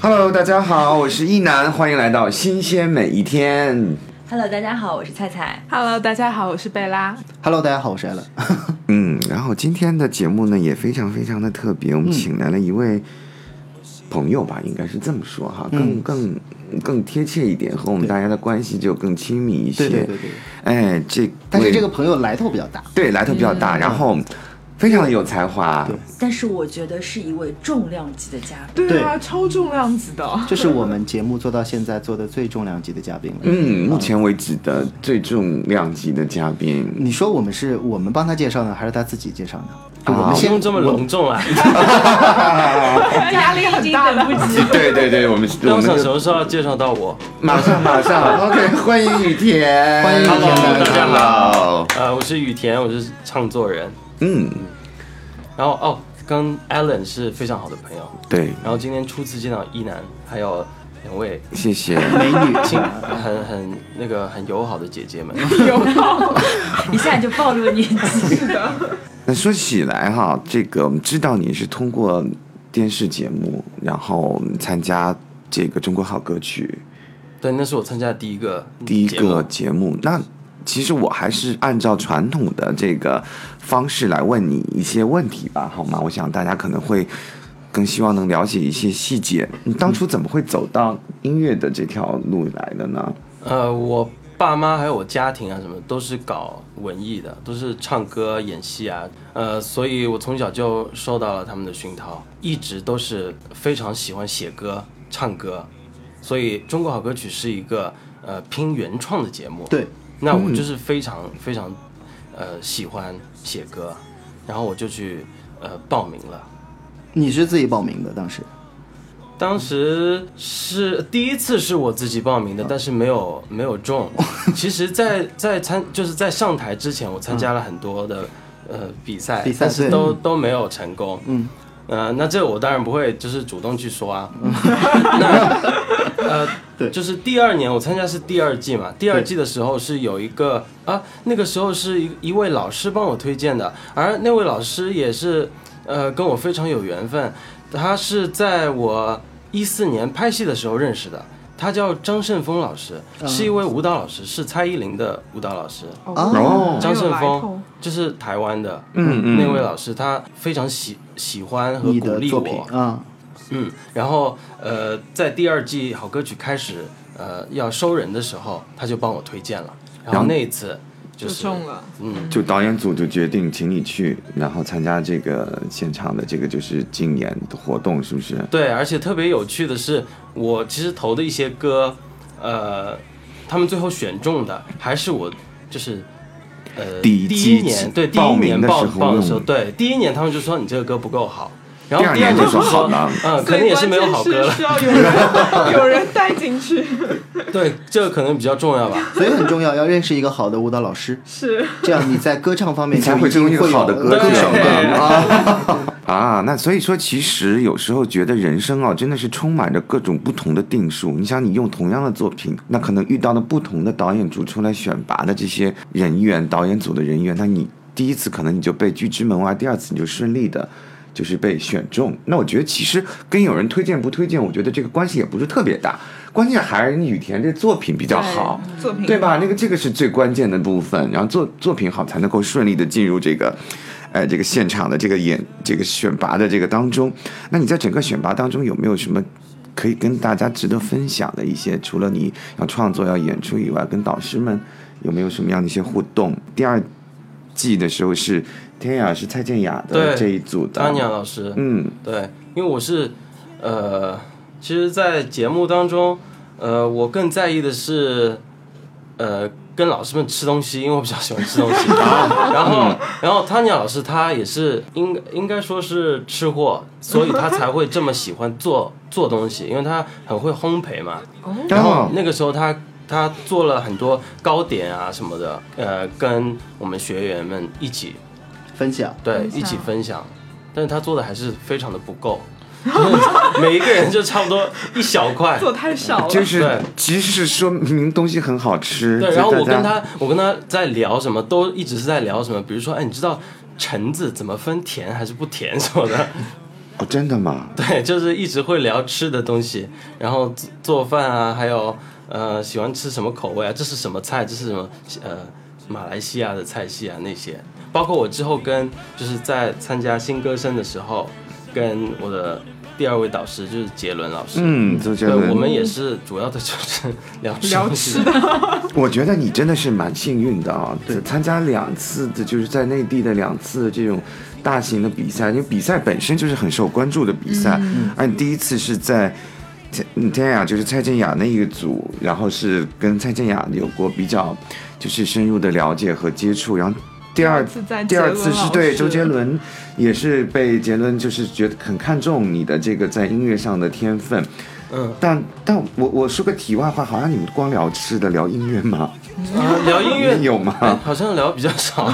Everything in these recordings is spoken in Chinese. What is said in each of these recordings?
Hello，大家好，我是一楠，欢迎来到新鲜每一天。Hello，大家好，我是菜菜。Hello，大家好，我是贝拉。Hello，大家好，我是艾伦。嗯，然后今天的节目呢也非常非常的特别，我们请来了一位朋友吧，应该是这么说哈，更更更贴切一点，和我们大家的关系就更亲密一些。对对对对。哎，这但是这个朋友来头比较大，对来头比较大，然后非常的有才华。对但是我觉得是一位重量级的嘉宾。对啊，超重量级的。这是我们节目做到现在做的最重量级的嘉宾了。嗯，目前为止的最重量级的嘉宾。你说我们是我们帮他介绍呢，还是他自己介绍呢？就我啊们先不用这么隆重啊！压力很大的。对对对，我们那我们什么时候要介绍到我？马上马上，OK，欢迎雨田，欢迎雨田大家好呃，我是雨田，我是唱作人。嗯，然后哦，跟 Alan 是非常好的朋友。对，然后今天初次见到一男，还有两位谢谢。美女，亲 很很那个很友好的姐姐们。友好 一下就暴露了年纪。那说起来哈，这个我们知道你是通过电视节目，然后参加这个中国好歌曲对，那是我参加的第一个第一个节目。那其实我还是按照传统的这个方式来问你一些问题吧，好吗？我想大家可能会更希望能了解一些细节。你当初怎么会走到音乐的这条路来的呢？呃，我爸妈还有我家庭啊，什么都是搞文艺的，都是唱歌、演戏啊，呃，所以我从小就受到了他们的熏陶，一直都是非常喜欢写歌、唱歌，所以《中国好歌曲》是一个呃拼原创的节目。，对，那我就是非常非常呃喜欢写歌，然后我就去呃报名了。你是自己报名的，当时当时是第一次是我自己报名的，但是没有没有中。其实在，在参就是在上台之前，我参加了很多的、呃比赛，比赛但是都都没有成功。嗯，呃，那这我当然不会就是主动去说啊。那 呃，对。就是第二年我参加是第二季嘛，第二季的时候是有一个啊，那个时候是一一位老师帮我推荐的，而那位老师也是呃跟我非常有缘分，他是在我一四年拍戏的时候认识的。他叫张胜峰老师，是一位舞蹈老师，是蔡依林的舞蹈老师。哦。张胜峰就是台湾的，嗯嗯。那位老师，他非常喜喜欢和鼓励的作品我，啊，嗯，然后呃，在第二季好歌曲开始呃要收人的时候，他就帮我推荐了，然后？那一次就就中了，嗯，就导演组就决定请你去，然后参加这个现场的这个就是竞演的活动，是不是？对，而且特别有趣的是，我其实投的一些歌，呃，他们最后选中的还是我就是。呃，第第一年对第一年报的时候报的时候，对第一年他们就说你这个歌不够好，然后第二年就说好了嗯，肯定也是没有好歌了需要有人 有人带进去。对，这个可能比较重要吧。所以很重要，要认识一个好的舞蹈老师，是，这样你在歌唱方面你才会成为一个好的歌歌手啊。啊，那所以说，其实有时候觉得人生啊，真的是充满着各种不同的定数。你想，你用同样的作品，那可能遇到了不同的导演组出来选拔的这些人员，导演组的人员，那你第一次可能你就被拒之门外，第二次你就顺利的。就是被选中，那我觉得其实跟有人推荐不推荐，我觉得这个关系也不是特别大，关键还是你雨田这作品比较好，作品对吧？那个这个是最关键的部分，然后作作品好才能够顺利的进入这个，呃，这个现场的这个演这个选拔的这个当中。那你在整个选拔当中有没有什么可以跟大家值得分享的一些？除了你要创作要演出以外，跟导师们有没有什么样的一些互动？第二季的时候是天雅是蔡健雅的对这一组的，安雅老师，嗯，对，因为我是，呃，其实，在节目当中，呃，我更在意的是，呃，跟老师们吃东西，因为我比较喜欢吃东西。然后，然后汤尼老师他也是应应该说是吃货，所以他才会这么喜欢做做东西，因为他很会烘焙嘛。然后那个时候他他做了很多糕点啊什么的，呃，跟我们学员们一起分享，对，一起分享，但是他做的还是非常的不够，每一个人就差不多一小块。做太少了，就是对。其实是说明东西很好吃，对，然后我跟他，我跟他在聊什么，都一直是在聊什么，比如说，哎，你知道橙子怎么分甜还是不甜什么的，哦，真的吗？对，就是一直会聊吃的东西，然后做做饭啊，还有呃喜欢吃什么口味啊，这是什么菜，这是什么呃马来西亚的菜系啊那些，包括我之后跟就是在参加新歌声的时候，跟我的第二位导师就是杰伦老师，嗯，周杰对，伦，我们也是主要的就是 聊吃聊吃的，我觉得你真的是蛮幸运的啊，对，参加两次的，就是在内地的两次的这种大型的比赛，因为比赛本身就是很受关注的比赛，嗯。而你第一次是在。天天雅就是蔡健雅那一个组，然后是跟蔡健雅有过比较，就是深入的了解和接触，然后第二次在第二次是对周杰伦，也是被杰伦就是觉得很看重你的这个在音乐上的天分，嗯，但但我我说个题外话，好像你们光聊吃的，聊音乐吗？啊聊音乐有吗？哎好像聊比较少，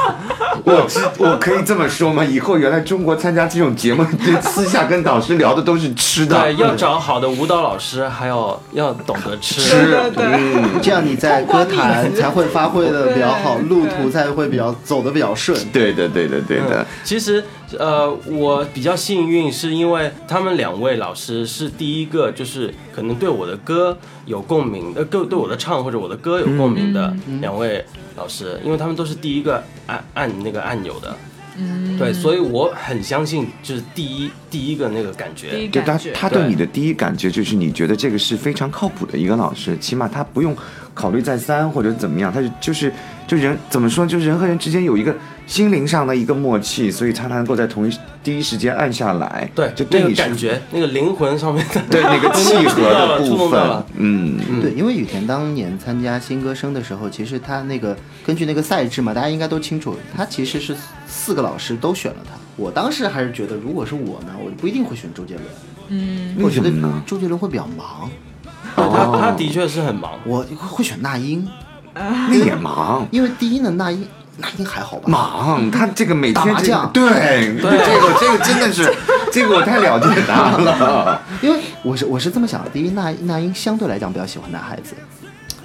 我知我可以这么说吗？以后原来中国参加这种节目，这私下跟导师聊的都是吃的，对，要找好的舞蹈老师，还有要懂得吃。吃，对对嗯，这样你在歌坛才会发挥的比较好，路途才会比较走的比较顺。对的，对的，对的嗯，其实，呃，我比较幸运，是因为他们两位老师是第一个，就是可能对我的歌有共鸣，呃，对对我的唱或者我的歌有共鸣的两位老师，因为他们都是第一个按按那个按钮的，嗯，对，所以我很相信，就是第一第一个那个感觉，就他他对你的第一感觉就是你觉得这个是非常靠谱的一个老师，起码他不用考虑再三或者怎么样，他就就是就人怎么说，就是人和人之间有一个心灵上的一个默契，所以他能够在同一第一时间按下来，对，那个就对你是感觉，那个灵魂上面的，对那个契合的部分嗯，对，因为羽田当年参加新歌声的时候，其实他那个根据那个赛制嘛，大家应该都清楚，他其实是四个老师都选了他。我当时还是觉得，如果是我呢，我不一定会选周杰伦。嗯，我为觉得什么呢？周杰伦会比较忙，他哦。他的确是很忙，我会选那英，那也忙。因为第一呢，那英那英还好吧？忙，他这个每天这个打麻将对对，这个这个真的是，这个我太了解他了。因为我是我是这么想的，第一，那那英相对来讲比较喜欢男孩子，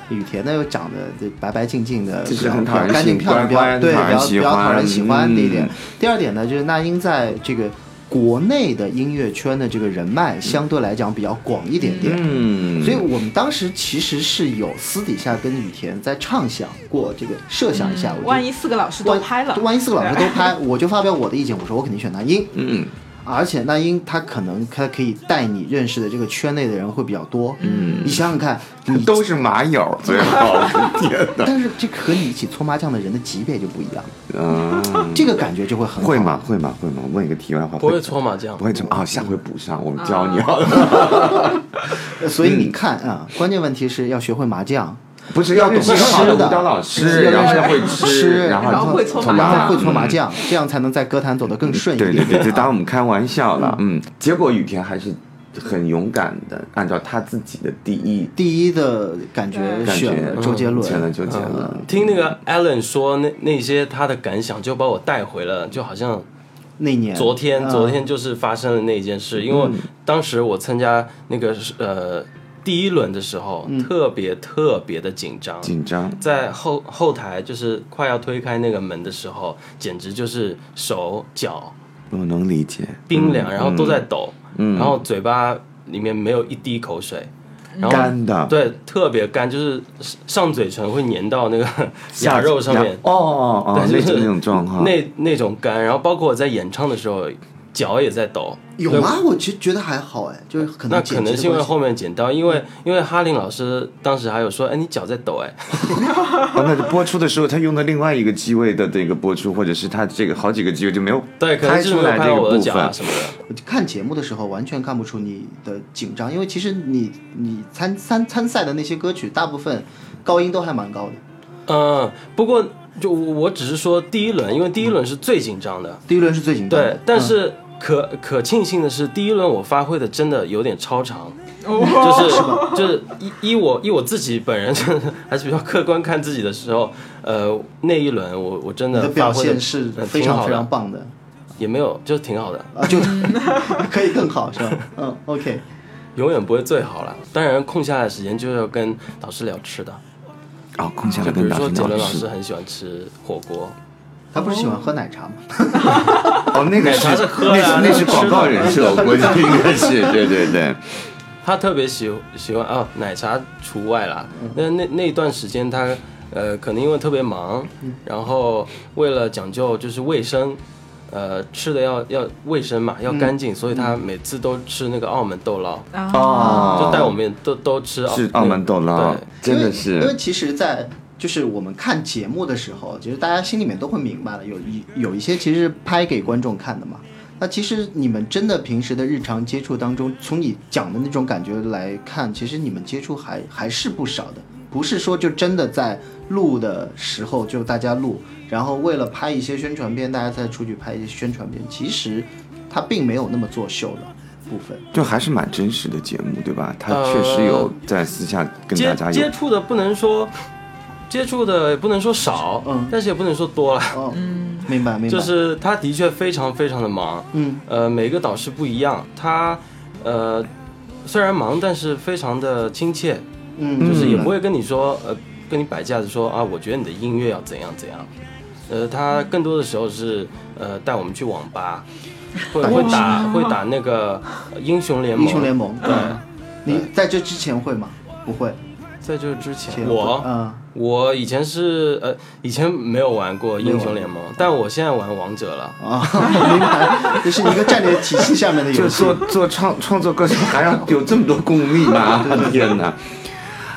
雨田呢又长得这白白净净的，就是很讨人喜漂亮，对，比较比较讨人喜欢的一点嗯。第二点呢，就是那英在这个国内的音乐圈的这个人脉相对来讲比较广一点点。嗯，所以我们当时其实是有私底下跟雨田在畅想过这个设想一下，万一四个老师都拍了，万一四个老师都拍，我就发表我的意见，我说我肯定选男音。嗯，而且那英他可能他可以带你认识的这个圈内的人会比较多。嗯，你想想看，你 都是麻友，最好，天哪，但是这和你一起搓麻将的人的级别就不一样，嗯，这个感觉就会很好会？吗？会吗？会吗？问一个题外话，不会搓麻将不。会搓啊，下回补上，我们教你 所以你看啊，关键问题是要学会麻将，不是要懂吃的。舞蹈老师，要然后会吃吃，然后会搓搓麻将。会搓麻将，这样才能在歌坛走得更顺一点。对对对，就当我们开玩笑了。嗯，结果雨田还是很勇敢的，按照他自己的第一第一的感觉感觉选了周杰伦，选了周杰伦。嗯。听那个 Allen 说那那些他的感想，就把我带回了，就好像那年。昨天嗯。昨天就是发生了那件事，因为当时我参加那个呃第一轮的时候，特别特别的紧张，紧张，在后后台就是快要推开那个门的时候，简直就是手脚我能理解。冰凉，然后都在抖，嗯。然后嘴巴里面没有一滴口水，然后干的，对特别干，就是上嘴唇会粘到那个牙肉上面，哦哦哦，对，就是那那种状况。那那种干，然后包括我在演唱的时候，脚也在抖。有吗？我其实觉得还好哎，就是可能那可能是因为后面面剪刀，因为因为哈林老师当时还有说，哎，你脚在抖，哎，哦，那播出的时候，他用的另外一个机位的这个播出，或者是他这个好几个机位就没有对，可能拍就是没有出来这个拍我的部分。脚啊什么的。看节目的时候完全看不出你的紧张，因为其实你你参参参赛的那些歌曲，大部分高音都还蛮高的。嗯，不过就我我只是说第一轮，因为第一轮是最紧张的，第一轮是最紧张的对，，但是可可庆幸的是，第一轮我发挥的真的有点超常。哦就是就是依依我依我自己本人 还是比较客观看自己的时候，呃，那一轮我我真的表现是呃非常非常棒的也没有就挺好的，啊，就 可以更好是吧？嗯，OK。永远不会最好了。当然空下来的时间就要跟导师聊吃的，哦，空下来就比如说杰伦老师很喜欢吃火锅，他不是喜欢喝奶茶吗？哦，那个奶茶是那是那是广告人设，我估计 应该是，对对对。他特别喜喜欢哦，奶茶除外啦。嗯。那那那段时间他呃，可能因为特别忙，嗯。然后为了讲究就是卫生，呃，吃的要要卫生嘛，要干净，所以他每次都吃那个澳门豆捞，啊，哦。就带我们都都吃澳是澳门豆捞对，真的是。因为。其实，在就是我们看节目的时候，其实大家心里面都会明白了，有一有一些其实是拍给观众看的嘛。那其实你们真的平时的日常接触当中，从你讲的那种感觉来看，其实你们接触还还是不少的，不是说就真的在录的时候就大家录，然后为了拍一些宣传片，大家再出去拍一些宣传片，其实它并没有那么作秀的部分。就还是蛮真实的节目，对吧？他呃确实有在私下跟大接家有接触的不能说接触的也不能说少，嗯。但是也不能说多了，嗯，明白明白，就是他的确非常非常的忙，嗯。呃，每个导师不一样，他呃虽然忙，但是非常的亲切，嗯，就是也嗯不会跟你说呃跟你摆架子说啊，我觉得你的音乐要怎样怎样，呃，他更多的时候是呃带我们去网吧，会会打会打那个呃英雄联盟，英雄联盟，对，你在这之前会吗？不会，在这之前前我。嗯，我以前是呃，以前没有玩过英雄联盟，但我现在玩王者了。啊，明白，这是一个战略体系下面的游戏。就做做创创作歌手还要有这么多功力吗？天哪！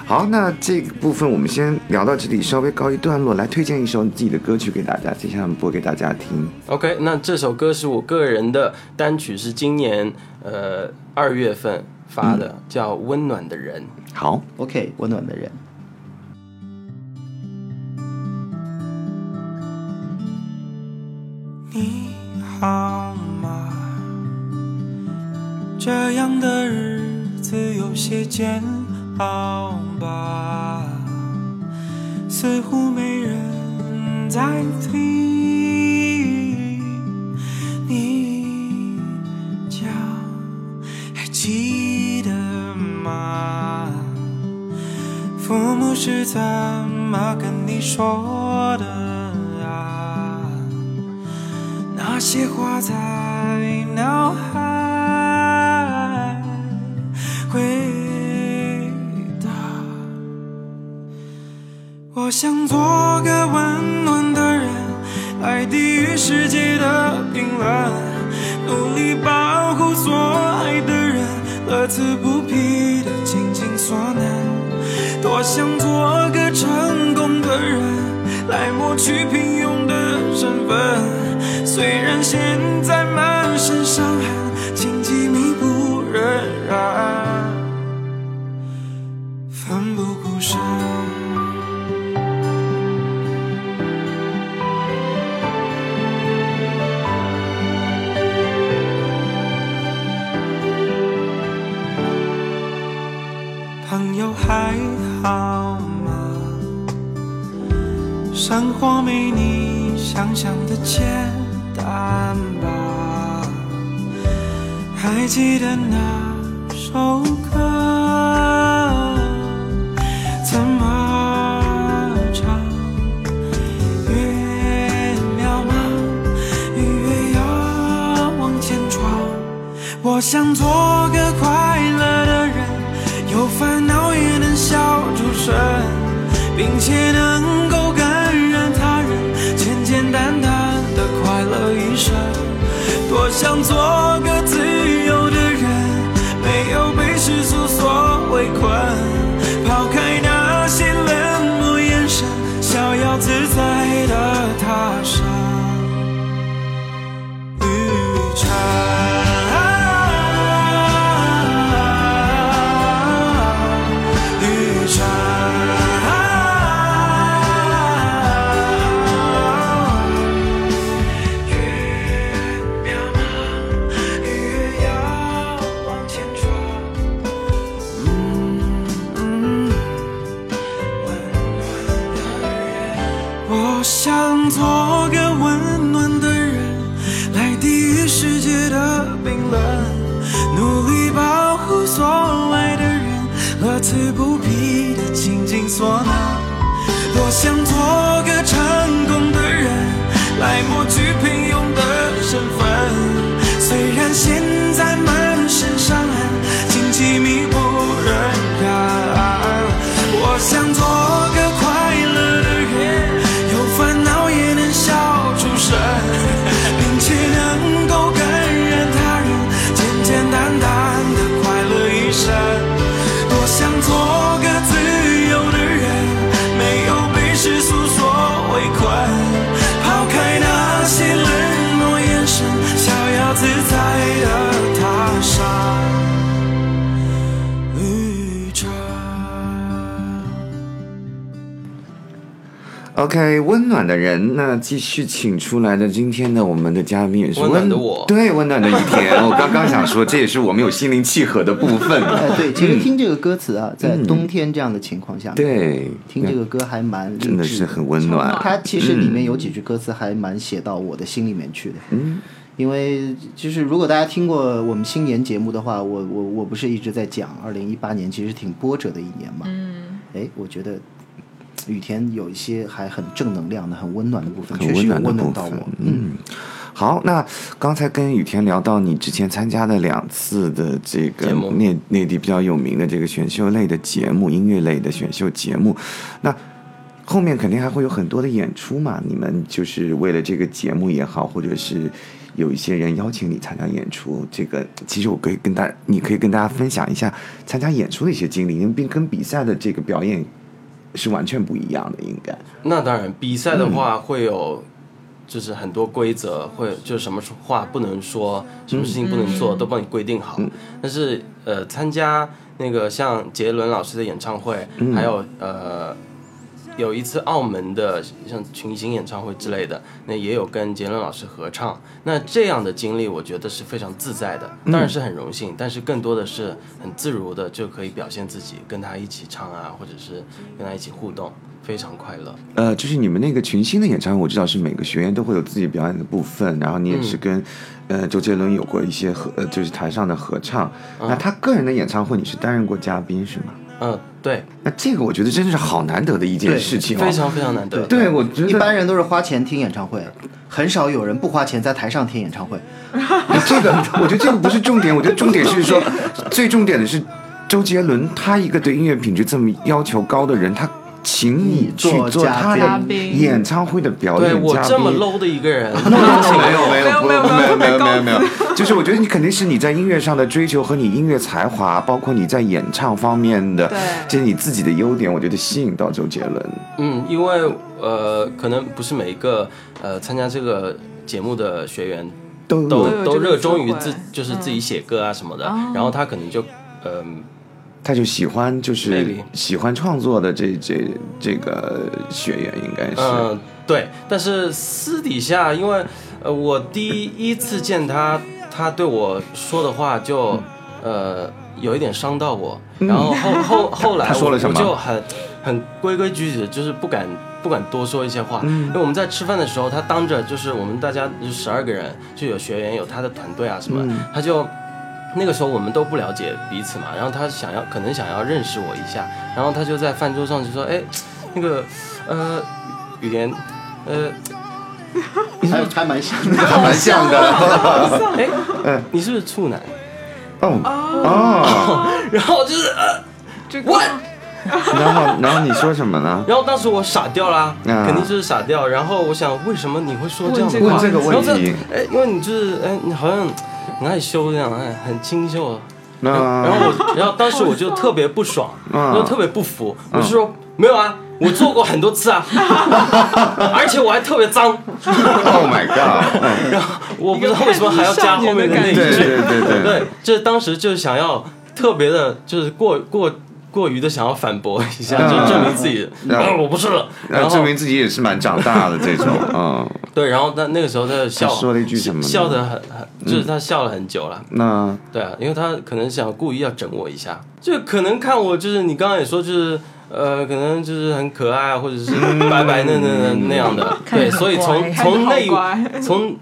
好，那这个部分我们先聊到这里，稍微告一段落，来推荐一首你自己的歌曲给大家，接下来我们播给大家听。OK，那这首歌是我个人的单曲，是今年呃二月份发的，叫《温暖的人》。好，OK，温暖的人，你好吗？这样的日子有些煎熬吧，似乎没人在听是怎么跟你说的啊？那些话在脑海回答。我想做个温暖的人，来抵御世界的冰冷，努力保护所爱的人，乐此不疲的尽尽所能。我想做个成功的人，来抹去平庸的身份。虽然现在满身伤痕，生活没你想象的简单吧？还记得那首歌怎么唱？越渺茫，越越要往前闯。我想做个快向左 OK，温暖的人，那继续请出来的今天的我们的嘉宾也是温暖的我对，温暖的一天。我刚刚想说，这也是我们有心灵契合的部分。哎，对，其实听这个歌词啊，在冬天这样的情况下，，对，听这个歌还蛮真的是很温暖。它其实里面有几句歌词还蛮写到我的心里面去的。嗯，因为就是如果大家听过我们新年节目的话，我我我不是一直在讲，二零一八年其实挺波折的一年嘛。嗯。哎，我觉得雨田有一些还很正能量的、很温暖的部分，确实有很温暖的部分温暖到我。。嗯，好，那刚才跟雨田聊到你之前参加的两次的这个内内地比较有名的这个选秀类的节目，音乐类的选秀节目，那。后面肯定还会有很多的演出嘛，你们就是为了这个节目也好，或者是有一些人邀请你参加演出，这个其实我可以跟大，你可以跟大家分享一下参加演出的一些经历，因为并跟比赛的这个表演是完全不一样的，应该。那当然，比赛的话会有，就是很多规则，会就是什么话不能说，什么事情不能做，都帮你规定好。但是呃，参加那个像杰伦老师的演唱会，还有呃。有一次澳门的像群星演唱会之类的，那也有跟杰伦老师合唱。那这样的经历，我觉得是非常自在的，当然是很荣幸，但是更多的是很自如的就可以表现自己，跟他一起唱啊，或者是跟他一起互动，非常快乐。呃，就是你们那个群星的演唱会，我知道是每个学员都会有自己表演的部分，然后你也是跟、呃周杰伦有过一些合，呃就是台上的合唱。那他个人的演唱会，你是担任过嘉宾是吗？嗯，对，那这个我觉得真的是好难得的一件事情哦。非常非常难得。对，我觉得一般人都是花钱听演唱会，很少有人不花钱在台上听演唱会。这个，我觉得这个不是重点，我觉得重点是说，最重点的是周杰伦他一个对音乐品质这么要求高的人，他请你去做他的演唱会的表演嘉宾。我这么 low 的一个人，没有没有没有没有没有没有没有，就是我觉得你肯定是你在音乐上的追求和你音乐才华，包括你在演唱方面的，就是你自己的优点，我觉得吸引到周杰伦。嗯，因为呃，可能不是每一个呃参加这个节目的学员都都都热衷于自就是自己写歌啊什么的，然后他可能就嗯。他就喜欢就是喜欢创作的这这这个学员应该是。嗯，对，但是私底下，因为呃，我第一次见他，他对我说的话就、呃有一点伤到我，然后后后后来我 他说了什么？就很很规规矩矩的，就是不敢不敢多说一些话，因为我们在吃饭的时候，他当着就是我们大家就十二个人，就有学员有他的团队啊什么，他就。那个时候我们都不了解彼此嘛，然后他想要可能想要认识我一下，然后他就在饭桌上就说：“哎，那个呃，雨莲，呃，还还蛮像的。还蛮像的。哎，你是不是处男？哦哦，然后就是呃，这个然后然后你说什么呢？然后当时我傻掉啦，啊肯定就是傻掉。然后我想，为什么你会说这样的话？问这个问然后题哎，因为你就是哎，你好像很害羞这样，哎，很清秀。那然后我，然后当时我就特别不爽，嗯就特别不服，我就说没有啊，我做过很多次啊，而且我还特别脏。Oh my god！嗯然后我不知道为什么还要加后面的那一句，对对对对对，就是当时就是想要特别的，就是过过过于的想要反驳一下，嗯就证明自己，然后啊我不是了。然后然后证明自己也是蛮长大的这种，嗯，对，然后他那个时候他就笑，说了一句什么笑的很很，就是他笑了很久了。那对啊，因为他可能想故意要整我一下，就可能看我就是你刚刚也说就是。呃，可能就是很可爱，或者是白白嫩嫩的那样的，对，所以从从那从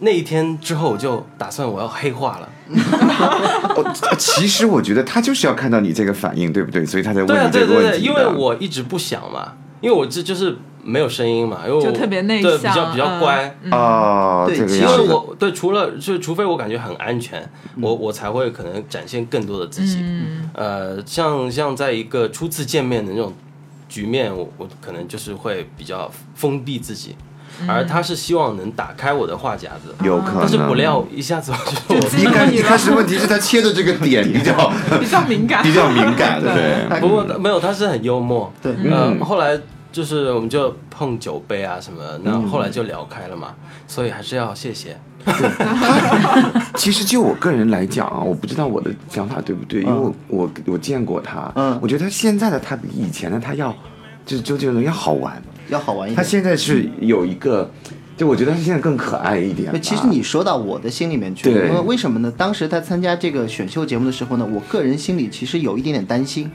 那一天之后，我就打算我要黑化了。哦，其实我觉得他就是要看到你这个反应，对不对？所以他才问对啊，你这对对对，个问题的。因为我一直不想嘛，因为我这就是没有声音嘛，因为我就特别内对，比较向比较嗯乖。哦，对其因为这个样子。我对除了就除非我感觉很安全，我我才会可能展现更多的自己。嗯，呃，像像在一个初次见面的那种局面，我我可能就是会比较封闭自己，而他是希望能打开我的话匣子，有可能，但是不料一下子就一开一开始问题是他切的这个点比较 比较敏感，比较敏感，对，不过没有，他是很幽默。对呃，嗯后来就是我们就碰酒杯啊什么的，那后来就聊开了嘛，所以还是要谢谢。其实就我个人来讲啊，我不知道我的想法对不对，因为我我我见过他，嗯我觉得他现在的他比以前的他要，就是周杰伦要好玩。要好玩一点。他现在是有一个，就我觉得他现在更可爱一点其实你说到我的心里面去了，对因为为什么呢？当时他参加这个选秀节目的时候呢，我个人心里其实有一点点担心。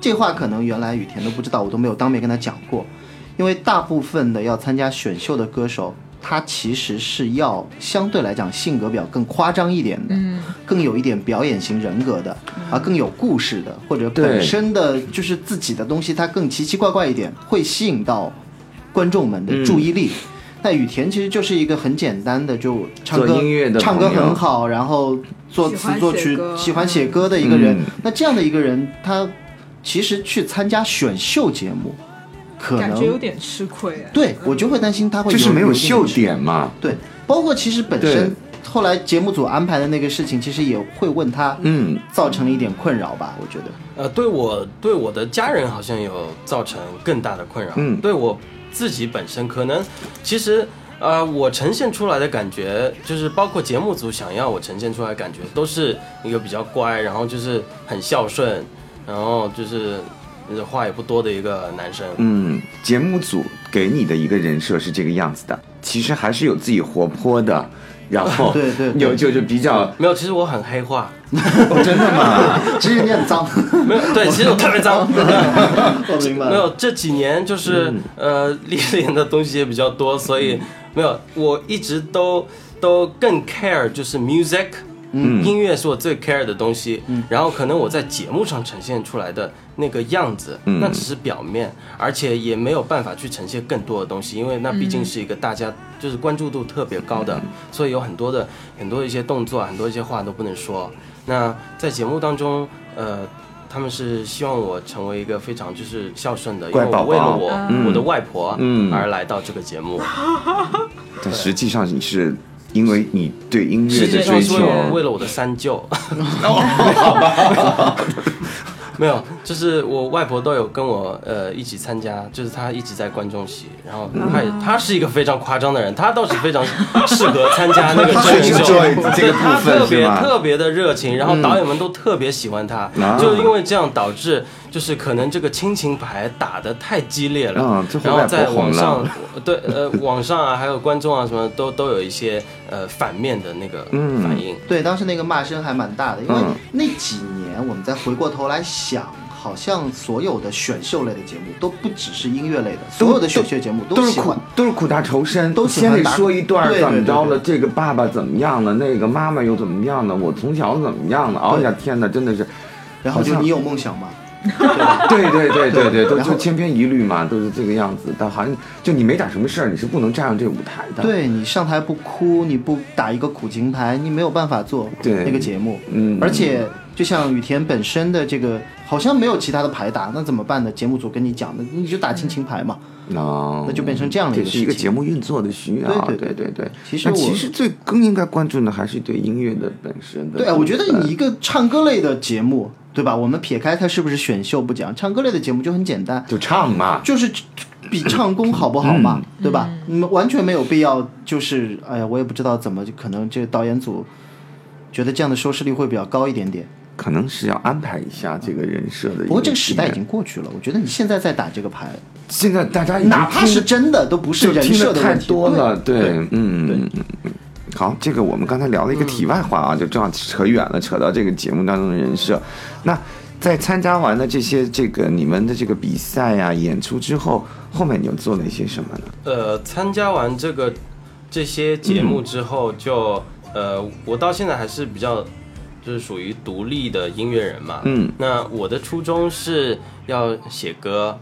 这话可能原来雨田都不知道，我都没有当面跟他讲过。因为大部分的要参加选秀的歌手，他其实是要相对来讲性格比较更夸张一点的，嗯更有一点表演型人格的，啊，更有故事的，或者本身的就是自己的东西，它更奇奇怪怪一点，会吸引到观众们的注意力。那雨田其实就是一个很简单的，就唱歌音乐的唱歌很好，然后作词作曲喜欢写歌的一个人。嗯那这样的一个人，他其实去参加选秀节目，可感觉有点吃亏哎。对我就会担心他会就是没有秀点点嘛。对，包括其实本身后来节目组安排的那个事情，其实也会问他，嗯，造成了一点困扰吧？我觉得。呃，对我对我的家人好像有造成更大的困扰。嗯对我自己本身可能其实。呃，我呈现出来的感觉，就是包括节目组想要我呈现出来感觉，都是一个比较乖，然后就是很孝顺，然后就是话也不多的一个男生。嗯，节目组给你的一个人设是这个样子的，其实还是有自己活泼的，然后对对对有就就比较没有，其实我很黑化，哦真的吗？其实你很脏，没有，对，其实我特别脏。我明白。没有，这几年就是、呃历练的东西也比较多，所以没有，我一直都都更 care 就是 music，嗯音乐是我最 care 的东西。嗯然后可能我在节目上呈现出来的那个样子，嗯那只是表面，而且也没有办法去呈现更多的东西，因为那毕竟是一个大家就是关注度特别高的，所以有很多的很多一些动作，很多一些话都不能说。那在节目当中，呃。他们是希望我成为一个非常就是孝顺的，因为我为了我、嗯我的外婆嗯而来到这个节目。但实际上你是因为你对音乐的追求为，了我的三舅。没有，就是我外婆都有跟我呃一起参加，就是她一直在观众席，然后她也她是一个非常夸张的人，她倒是非常适合参加那个 真人秀，这个部她特别分是吗？特别的热情，然后导演们都特别喜欢她，啊就因为这样导致就是可能这个亲情牌打得太激烈了，嗯然后在网上对呃 网上啊还有观众啊什么都都有一些呃反面的那个嗯反应。对，当时那个骂声还蛮大的，因为嗯那几年我们再回过头来想，好像所有的选秀类的节目都不只是音乐类的，所有的选秀节目都是苦。都是苦大仇深，都先得说一段怎么着了，这个爸爸怎么样了，那个妈妈又怎么样了，我从小怎么样了？哎呀天哪，真的是，然后就你有梦想吗？对吧？对对对对对，都就千篇一律嘛，都是这个样子。但好像就你没点什么事儿，你是不能站上这舞台的。，对你上台不哭，你不打一个苦情牌，你没有办法做对那个节目。嗯而且就像雨田本身的这个，好像没有其他的牌打，那怎么办呢？节目组跟你讲的，你就打亲情牌嘛。那那就变成这样的一这是一个节目运作的需要。对对对对对其实我其实最更应该关注的还是对音乐的本身的。对啊，我觉得你一个唱歌类的节目，对吧？我们撇开它是不是选秀不讲，唱歌类的节目就很简单，就唱嘛，就是比唱功好不好嘛，对吧？你们完全没有必要，就是哎呀，我也不知道怎么，可能这个导演组觉得这样的收视率会比较高一点点。可能是要安排一下这个人设的。不过这个时代已经过去了，我觉得你现在在打这个牌，现在大家哪怕是真的，都不是人设的问题。多了，对对，嗯嗯嗯嗯。好，这个我们刚才聊了一个题外话啊，就正好扯远了，扯到这个节目当中的人设。那在参加完了这些这个你们的这个比赛呀、演出之后，后面你又做了一些什么呢？呃，参加完这个这些节目之后就，呃，我到现在还是比较就是属于独立的音乐人嘛。嗯那我的初衷是要写歌，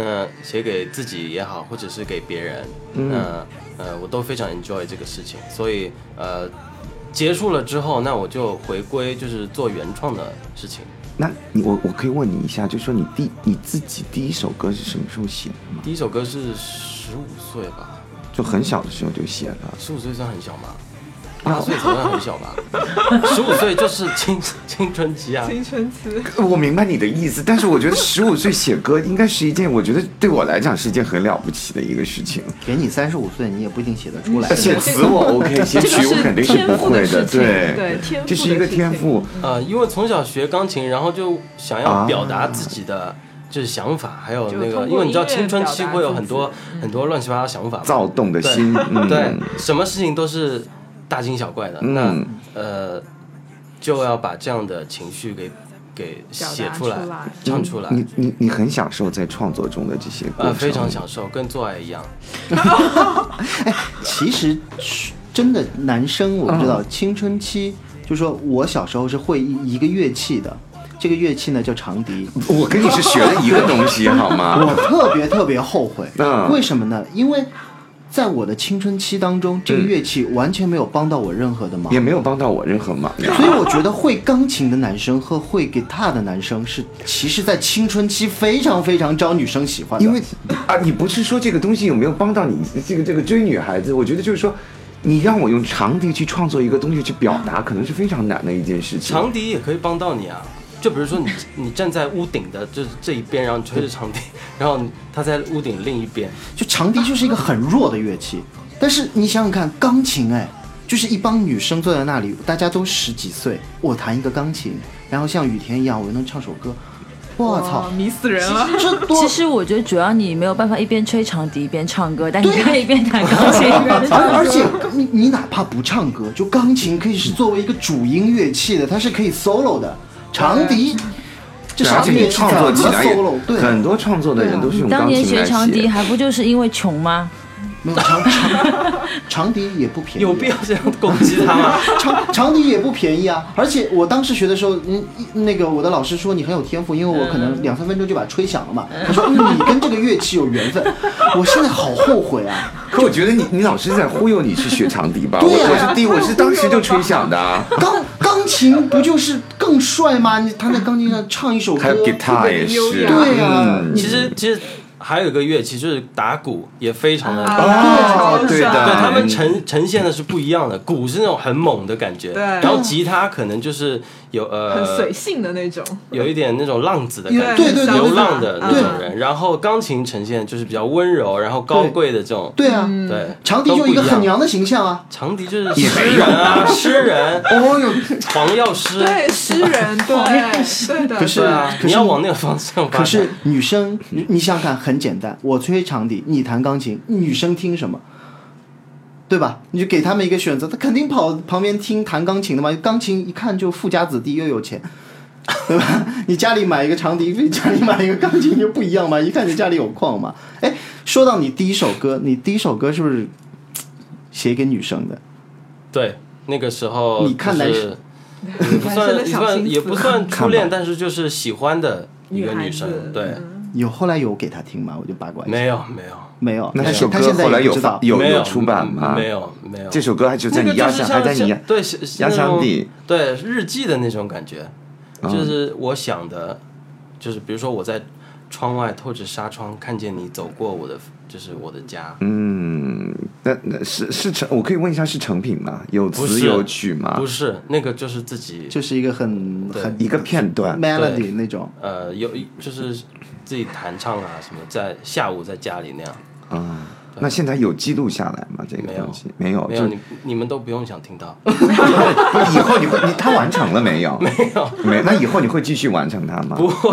那写给自己也好，或者是给别人，嗯那呃我都非常 enjoy 这个事情，所以呃结束了之后，那我就回归就是做原创的事情。那你我我可以问你一下，就说你第你自己第一首歌是什么时候写的吗？第一首歌是十五岁吧，就很小的时候就写了。十五岁算很小吗？八岁才算很小吧，十五岁就是青青春期啊。青春期，我明白你的意思，但是我觉得十五岁写歌应该是一件，我觉得对我来讲是一件很了不起的一个事情。给你三十五岁，你也不一定写得出来。写词我 OK，写曲我肯定是不会的对对天赋这是一个天赋。呃，因为从小学钢琴，然后就想要表达自己的就是想法，还有那个，因为你知道青春期会有很多己很多乱七八糟想法，躁动的对心，嗯，对，什么事情都是大惊小怪的，嗯那呃就要把这样的情绪给给写出来出来、唱出来，你你你很享受在创作中的这些过呃，非常享受，跟做爱一样。哎其实真的男生我不知嗯道，青春期就说我小时候是会一一个乐器的，这个乐器呢叫长笛。我跟你是学了一个东西，好吗？我特别特别后悔，嗯为什么呢？因为在我的青春期当中，这个乐器完全没有帮到我任何的忙。也没有帮到我任何忙。所以我觉得会钢琴的男生和会吉他的男生是，其实在青春期非常非常招女生喜欢的。因为啊，你不是说这个东西有没有帮到你这个这个追女孩子？我觉得就是说，你让我用长笛去创作一个东西去表达，可能是非常难的一件事情。长笛也可以帮到你啊。就比如说你你站在屋顶的就是这一边，然后你吹着长笛，然后他在屋顶另一边，就长笛就是一个很弱的乐器，但是你想想看，钢琴哎，就是一帮女生坐在那里，大家都十几岁，我弹一个钢琴，然后像雨田一样，我又能唱首歌，我操，迷死人了。这多其实我觉得主要你没有办法一边吹长笛一边唱歌，但你可以一边弹钢琴。而而且你你哪怕不唱歌，就钢琴可以是作为一个主音乐器的，它是可以 solo 的。长笛，这对，啥而且你创作起来也，很多创作的人都是用当年钢琴来学长笛。还不就是因为穷吗？没有长长 长笛也不便宜，有必要这样攻击他吗？长长笛也不便宜啊！而且我当时学的时候，嗯，那个我的老师说你很有天赋，因为我可能两三分钟就把它吹响了嘛。他说、嗯、你跟这个乐器有缘分。我现在好后悔啊！可我觉得你你老师在忽悠你去学长笛吧？对呀我我是第我是当时就吹响的啊，钢钢琴不就是更帅吗？你他在钢琴上唱一首歌，还有 guitar 也是。对啊嗯其实其实还有一个乐器就是打鼓，也非常的。哦，对的，对他们呈呈现的是不一样的，鼓是那种很猛的感觉，对。然后吉他可能就是有呃很随性的那种，有一点那种浪子的感觉，对对对流浪的那种人。然后钢琴呈现就是比较温柔，然后高贵的这种，对啊，对，长笛就一个很。娘的形象啊。长笛就是诗人啊，诗人，哦哟，黄药师，对诗人，对对的，可是你要往那个方向发展。可是女生，你你想想看，很简单，我吹长笛，你弹钢琴，女生听什么？对吧？你就给他们一个选择，他肯定跑旁边听弹钢琴的嘛。钢琴一看就富家子弟又有钱，对吧？你家里买一个长笛，比家里买一个钢琴就不一样嘛，一看就家里有矿嘛。哎，说到你第一首歌，你第一首歌是不是写给女生的？对，那个时候你看就是男生也不 男生的算小心思算也不算初恋，但是就是喜欢的一个女生，对，嗯有后来有给她听吗？我就八卦一下。没有没有没有，那这首歌后来有有没有出版吗？没。有没有，这首歌还就在那个你压箱，还在你压对压箱底。对日记的那种感觉，嗯就是我想的，就是比如说我在窗外透着纱窗看见你走过我的，就是我的家，嗯，那那是是成，我可以问一下是成品吗？有词有曲吗不？是那个就是自己就是一个很很一个片段。melody 那种。呃有一就是自己弹唱啊什么，在下午在家里那样，啊，那现在有记录下来吗？这个东西没有，就没有你你们都不用想听到，不是以后你会你他完成了没有？没有，没。那以后你会继续完成它吗？不会？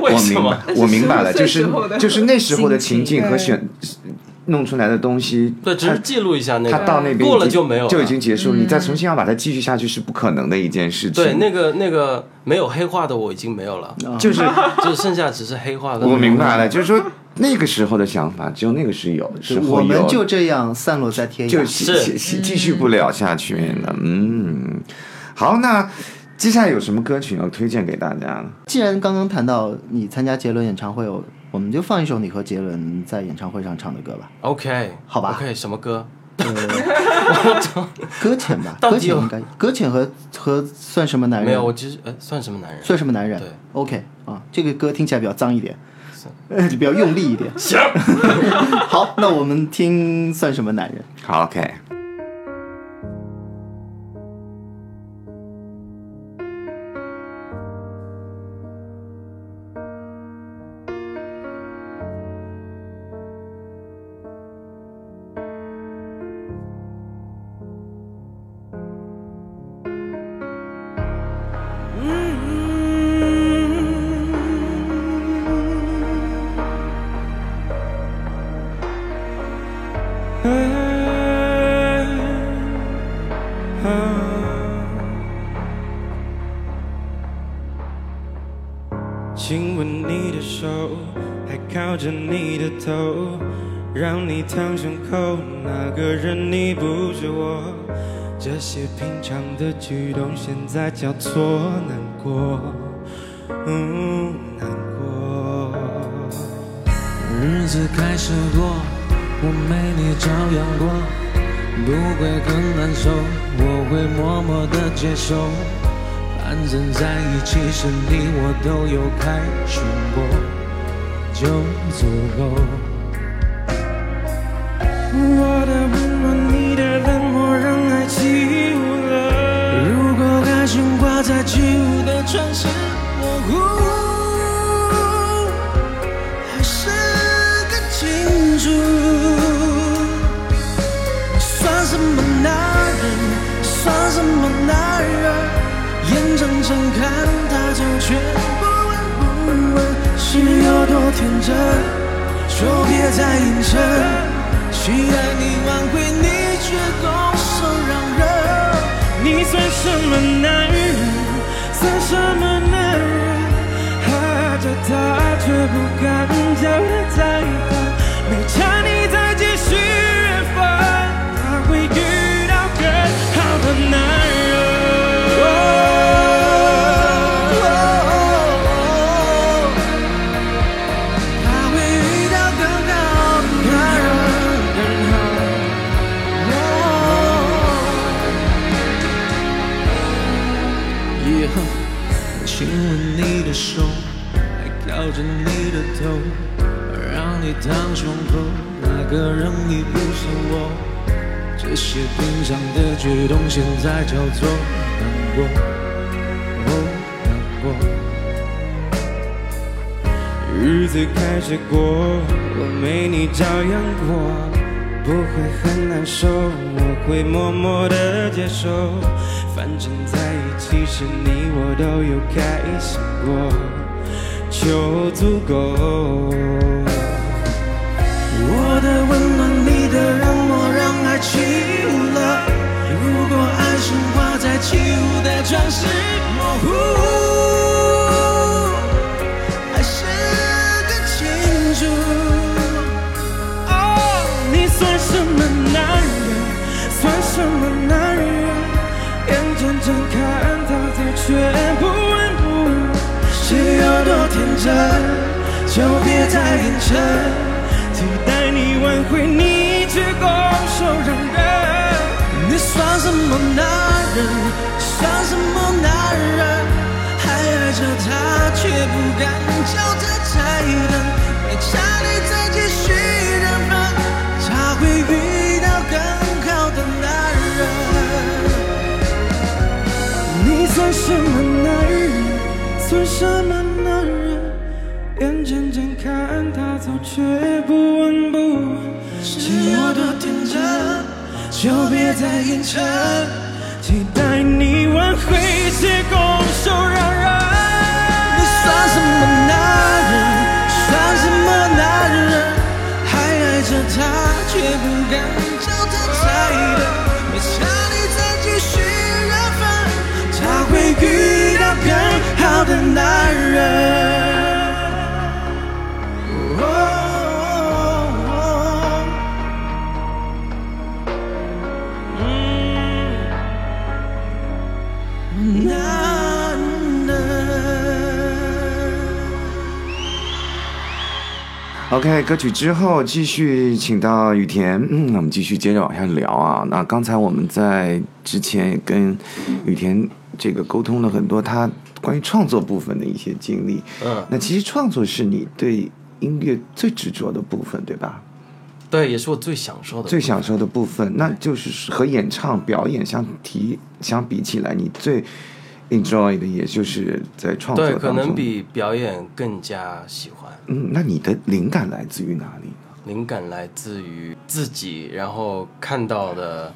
我明白，我明白了，就是就是那时候的情境和选弄出来的东西，对，只是记录一下那他个，到那边过了就没有了，就已经结束，你再重新要把它继续下去是不可能的一件事情。对那个那个没有黑化的我已经没有了，就是 就剩下只是黑化的。我明白了，就是说那个时候的想法，只有那个是有，是我们就这样散落在天涯。就是继继继续不了下去了。嗯，好，那接下来有什么歌曲要推荐给大家呢？既然刚刚谈到你参加杰伦演唱会，我我们就放一首你和杰伦在演唱会上唱的歌吧。OK，好吧，OK，什么歌？搁浅吧，搁浅应该搁浅和和算什么男人？没有，我其实呃，算什么男人？算什么男人？对，OK 啊，这个歌听起来比较脏一点，呃，比较用力一点。行，好，那我们听算什么男人？好，OK。举动，现在叫做难过，嗯，难过。日子开始过，我没你照样过，不会很难受，我会默默的接受。反正在一起时，你我都有开心过，就足够。在起雾的城市模糊，还是个清楚。算什么男人？算什么男人？眼睁睁看他走，却不闻不问，是有多天真，就别再硬撑。期待你挽回，你却拱手让人。你算什么男他，却不敢叫他当胸口。那个人已不是我，这些平常的举动，现在叫做难过，哦，难过。日子开始过，我没你照样过，不会很难受，我会默默的接受。反正在一起时，你我都有开心过，就足够。的温暖，你的冷漠，让爱起雾了。如果爱是画在起雾的城市模糊。还是个清楚。哦，你算什么男人？算什么男人？眼睁睁看他走，却不闻不问，是有多天真？就别再硬撑。期待挽回，你却拱手让人。你算什么男人？算什么男人？还爱着他，却不敢叫他再等。没差你再继续缘分，他会遇到更好的男人。你算什么男人？算什么男人？眼睁睁看他走，却不就别再硬撑。期待你挽回，却拱手让人。你算什么男人？算什么男人？还爱着她，却不敢叫她再等。没差你再继续缘分，她会遇到更好的男人。OK，歌曲之后继续请到雨田，嗯，那我们继续接着往下聊啊。那刚才我们在之前也跟雨田这个沟通了很多他关于创作部分的一些经历。嗯，那其实创作是你对音乐最执着的部分，对吧？对，也是我最享受的。最享受的部分，那就是和演唱表演相提相比起来，你最 enjoy 的也就是在创作对，可能比表演更加喜欢。嗯，那你的灵感来自于哪里呢？灵感来自于自己，然后看到的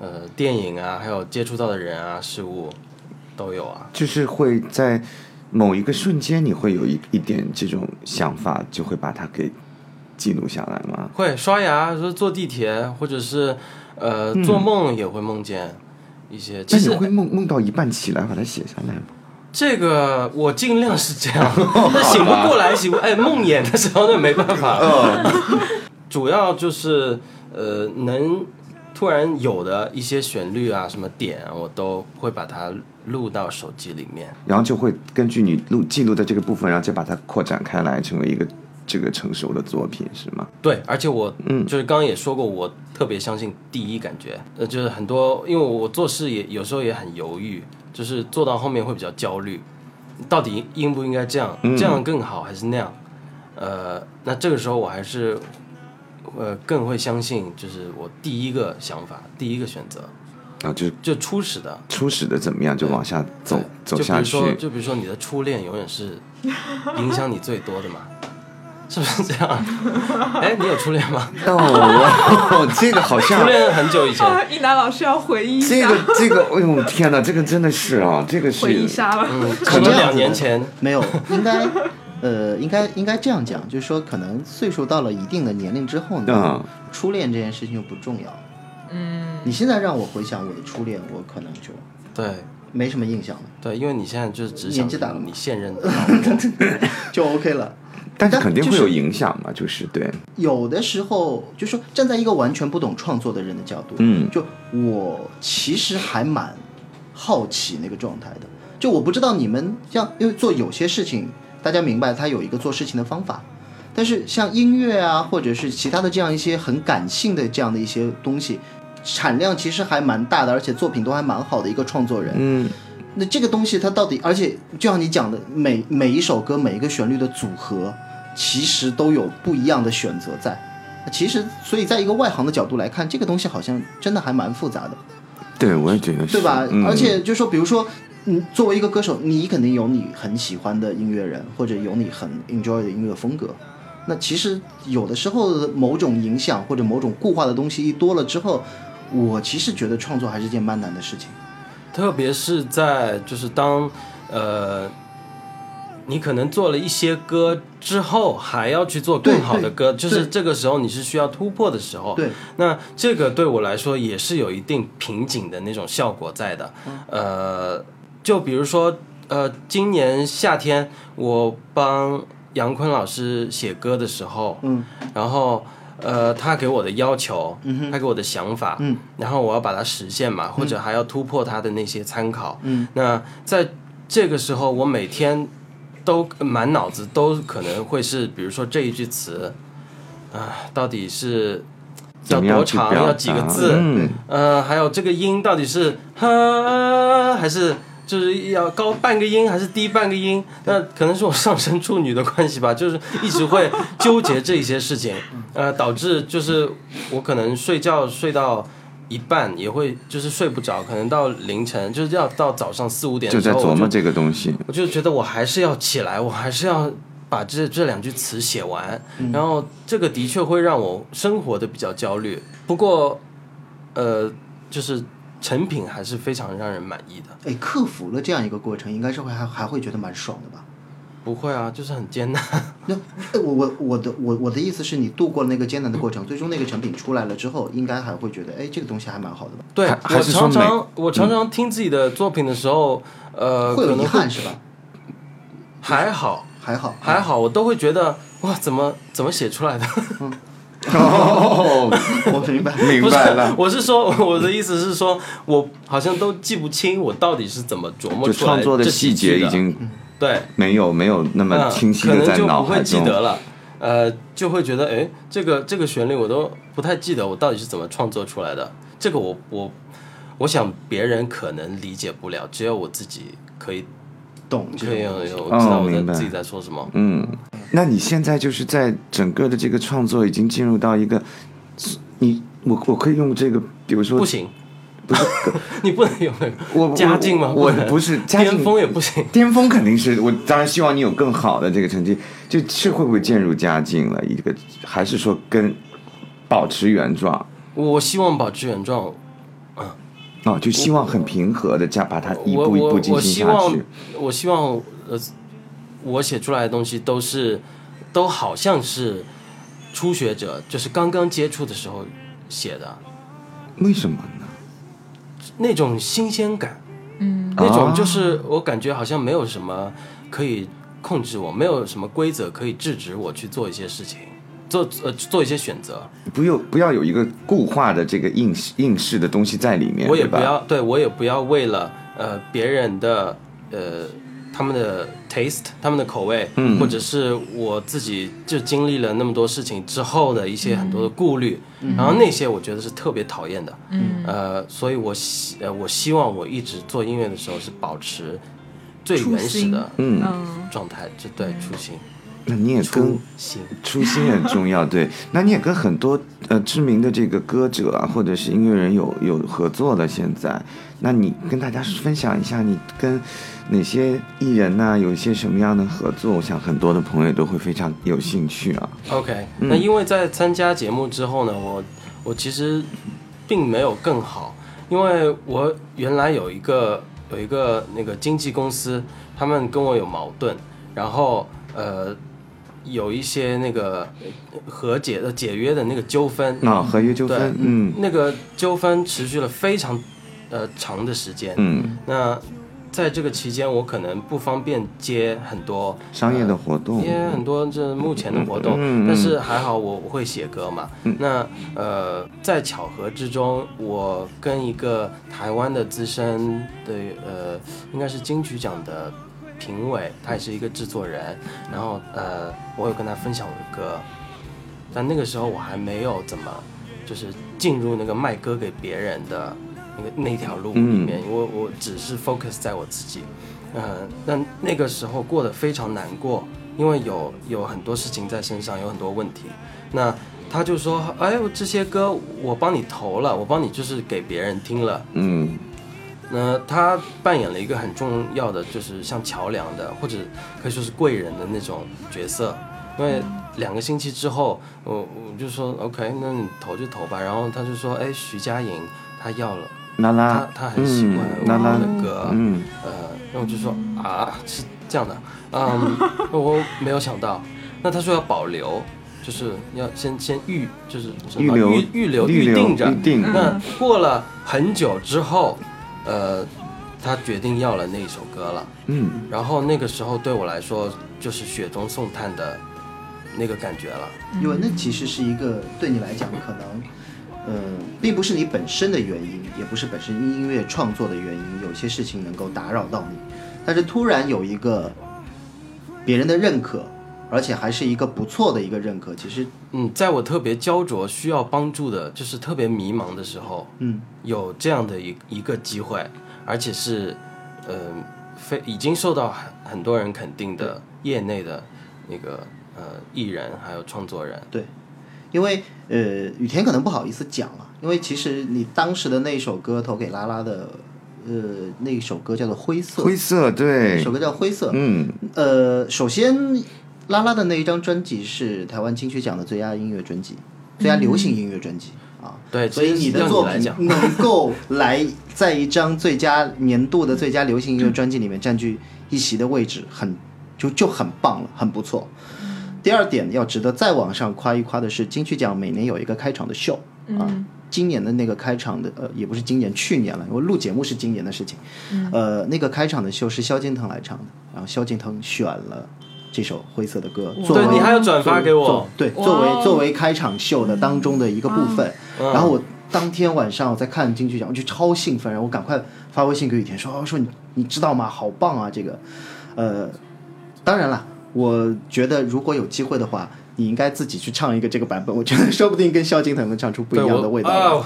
呃电影啊，还有接触到的人啊、事物都有啊。就是会在某一个瞬间，你会有一一点这种想法，就会把它给记录下来吗？会刷牙，说坐地铁，或者是呃嗯做梦也会梦见一些。那你会梦梦到一半起来把它写下来吗？这个我尽量是这样，但醒不过来，醒不哎梦魇的时候那没办法。主要就是呃能突然有的一些旋律啊、什么点啊，我都会把它录到手机里面。然后就会根据你录记录的这个部分，然后再把它扩展开来，成为一个这个成熟的作品，是吗？对，而且我嗯。就是刚刚也说过，我特别相信第一感觉，呃，就是很多，因为我做事也有时候也很犹豫，就是做到后面会比较焦虑，到底应不应该这样，嗯。这样更好还是那样？呃，那这个时候我还是呃更会相信，就是我第一个想法，第一个选择，然后就就初始的。初始的怎么样，就往下走走下去就比如。说，就比如说你的初恋永远是影响你最多的嘛，是不是这样？哎，你有初恋吗？哦，这个好像初恋很久以前。啊，一楠老师要回忆一下，这个这个，哎呦天哪，这个真的是啊，这个是回忆杀了。嗯，可能两年前，没有，应该，呃，应该应该这样讲，就是说，可能岁数到了一定的年龄之后呢，嗯初恋这件事情就不重要。嗯，你现在让我回想我的初恋，我可能就对没什么印象了，对，因为你现在就是只想年纪大了你现任的，就 OK 了。但是肯定会有影响嘛，就是对，有的时候，就说站在一个完全不懂创作的人的角度，嗯就我其实还蛮好奇那个状态的。就我不知道你们像，因为做有些事情，大家明白他有一个做事情的方法，但是像音乐啊，或者是其他的这样一些很感性的这样的一些东西，产量其实还蛮大的，而且作品都还蛮好的一个创作人。嗯，那这个东西它到底，而且就像你讲的，每每一首歌每一个旋律的组合，其实都有不一样的选择在。其实，所以在一个外行的角度来看，这个东西好像真的还蛮复杂的，对我也觉得是，对吧？嗯而且就说，比如说，嗯，作为一个歌手，你肯定有你很喜欢的音乐人，或者有你很 enjoy 的音乐风格。那其实有的时候，某种影响或者某种固化的东西一多了之后，我其实觉得创作还是件蛮难的事情。特别是在就是当呃，你可能做了一些歌之后，还要去做更好的歌，就是这个时候你是需要突破的时候。对，那这个对我来说也是有一定瓶颈的那种效果在的。呃，就比如说呃，今年夏天我帮杨坤老师写歌的时候，嗯，然后。呃，他给我的要求，嗯他给我的想法，嗯，然后我要把它实现嘛，或者还要突破他的那些参考，嗯，那在这个时候，我每天都满脑子都可能会是，比如说这一句词，啊，到底是要多长，要几个字，嗯呃，还有这个音到底是哈还是就是要高半个音还是低半个音？那可能是我上升处女的关系吧，就是一直会纠结这些事情，呃，导致就是我可能睡觉睡到。一半也会就是睡不着，可能到凌晨，就是要到早上四五点就的时候，我在琢磨这个东西。我就觉得我还是要起来，我还是要把这这两句词写完。然后这个的确会让我生活的比较焦虑，不过，呃，就是成品还是非常让人满意的。哎，克服了这样一个过程，应该是会还还会觉得蛮爽的吧？不会啊，就是很艰难。那哎我我我的我我的意思是你度过了那个艰难的过程，最终那个成品出来了之后，应该还会觉得，哎，这个东西还蛮好的吧？对我是常常我常常听自己的作品的时候，呃，会有遗憾是吧？还好还好，还好，我都会觉得哇，怎么怎么写出来的？哦，我明白。明白了，，我是说，我的意思是说，我好像都记不清我到底是怎么琢磨出来创作的这细节已经对，没有没有那么嗯，清晰可能的在脑就不会海中。记得了。呃，就会觉得，哎，这个这个旋律我都不太记得我到底是怎么创作出来的。这个我我我想别人可能理解不了，只有我自己可以懂这可以种东西有我知道我在自己在说什么。嗯，那你现在就是在整个的这个创作已经进入到一个，你我我可以用这个，比如说不行，不是 你不能有那个我家境吗？我不是家境巅峰也不行。巅峰肯定是我，当然希望你有更好的这个成绩，就是会不会渐入佳境了？一个还是说跟保持原状我希望保持原状，哦，就希望很平和的这样把它一步一步我我进行下希望去。我希望呃，我写出来的东西都是都好像是初学者，就是刚刚接触的时候写的为什么呢？那种新鲜感，嗯，那种啊就是我感觉好像没有什么可以控制我，没有什么规则可以制止我去做一些事情，做呃做一些选择。不用不要有一个固化的这个应试应试的东西在里面，我也不要，对我也不要为了呃别人的呃他们的 taste，他们的口味，嗯。或者是我自己就经历了那么多事情之后的一些很多的顾虑，然后那些我觉得是特别讨厌的，嗯。呃，所以我希呃我希望我一直做音乐的时候是保持最原始的嗯，嗯，状态，这对初心，那你也跟初心。初心很重要，对。那你也跟很多呃知名的这个歌者啊，或者是音乐人有有合作了。现在，那你跟大家分享一下，你跟哪些艺人呐、有一些什么样的合作？我想很多的朋友都会非常有兴趣啊。OK，、嗯那因为在参加节目之后呢，我我其实并没有更好，因为我原来有一个有一个那个经纪公司，他们跟我有矛盾，然后呃有一些那个呃和解的解约的那个纠纷，啊，合约纠纷，嗯。那个纠纷持续了非常呃长的时间，嗯，那在这个期间，我可能不方便接很多商业的活动，也很多这目前的活动，嗯嗯但是还好我我会写歌嘛。那呃，在巧合之中，我跟一个台湾的资深的呃，应该是金曲奖的评委，他也是一个制作人，然后呃，我有跟他分享我的歌，但那个时候我还没有怎么就是进入那个卖歌给别人的那个那条路里面，因为我只是 focus 在我自己。嗯，但那个时候过得非常难过，因为有有很多事情在身上，有很多问题。那他就说：“哎，我这些歌我帮你投了，我帮你就是给别人听了。嗯那他扮演了一个很重要的，就是像桥梁的，或者可以说是贵人的那种角色。因为两个星期之后，我我就说 OK，那你投就投吧。然后他就说：哎，徐佳莹她要了，他，他很喜欢我嗯拉拉的歌，嗯。呃，那我就说啊，是这样的，嗯，我没有想到，那他说要保留，就是要先先预，就是预留预预留预定着。预，定。那过了很久之后，呃，他决定要了那一首歌了，嗯。然后那个时候对我来说就是雪中送炭的那个感觉了，因为那其实是一个对你来讲可能，呃，并不是你本身的原因，也不是本身音乐创作的原因，有些事情能够打扰到你，但是突然有一个别人的认可，而且还是一个不错的一个认可，其实，嗯，在我特别焦灼需要帮助的，就是特别迷茫的时候，嗯，有这样的一一个机会，而且是，呃，非已经受到很很多人肯定的业内的那个呃艺人还有创作人，对，因为呃，雨田可能不好意思讲了，因为其实你当时的那首歌投给拉拉的，呃，那首歌叫做《灰色》，灰色，对。那首，歌叫《灰色》，嗯。呃，首先，拉拉的那一张专辑是台湾金曲奖的最佳音乐专辑，最佳流行音乐专辑、啊。对所以你的作品能够来在一张最佳年度的最佳流行音乐专辑里面占据一席的位置，很就就很棒了，很不错。第二点要值得再往上夸一夸的是，金曲奖每年有一个开场的秀啊。今年的那个开场的，呃，也不是今年，去年了，因为录节目是今年的事情。呃，那个开场的秀是萧敬腾来唱的，然后萧敬腾选了这首《灰色的歌》作为对你还要转发给我作对，作为作为开场秀的当中的一个部分。嗯然后我当天晚上我在看金曲奖，我就超兴奋，然后我赶快发微信给雨田说：“哦说你你知道吗？好棒啊！这个，呃，当然了，我觉得如果有机会的话，你应该自己去唱一个这个版本，我觉得说不定跟萧敬腾能唱出不一样的味道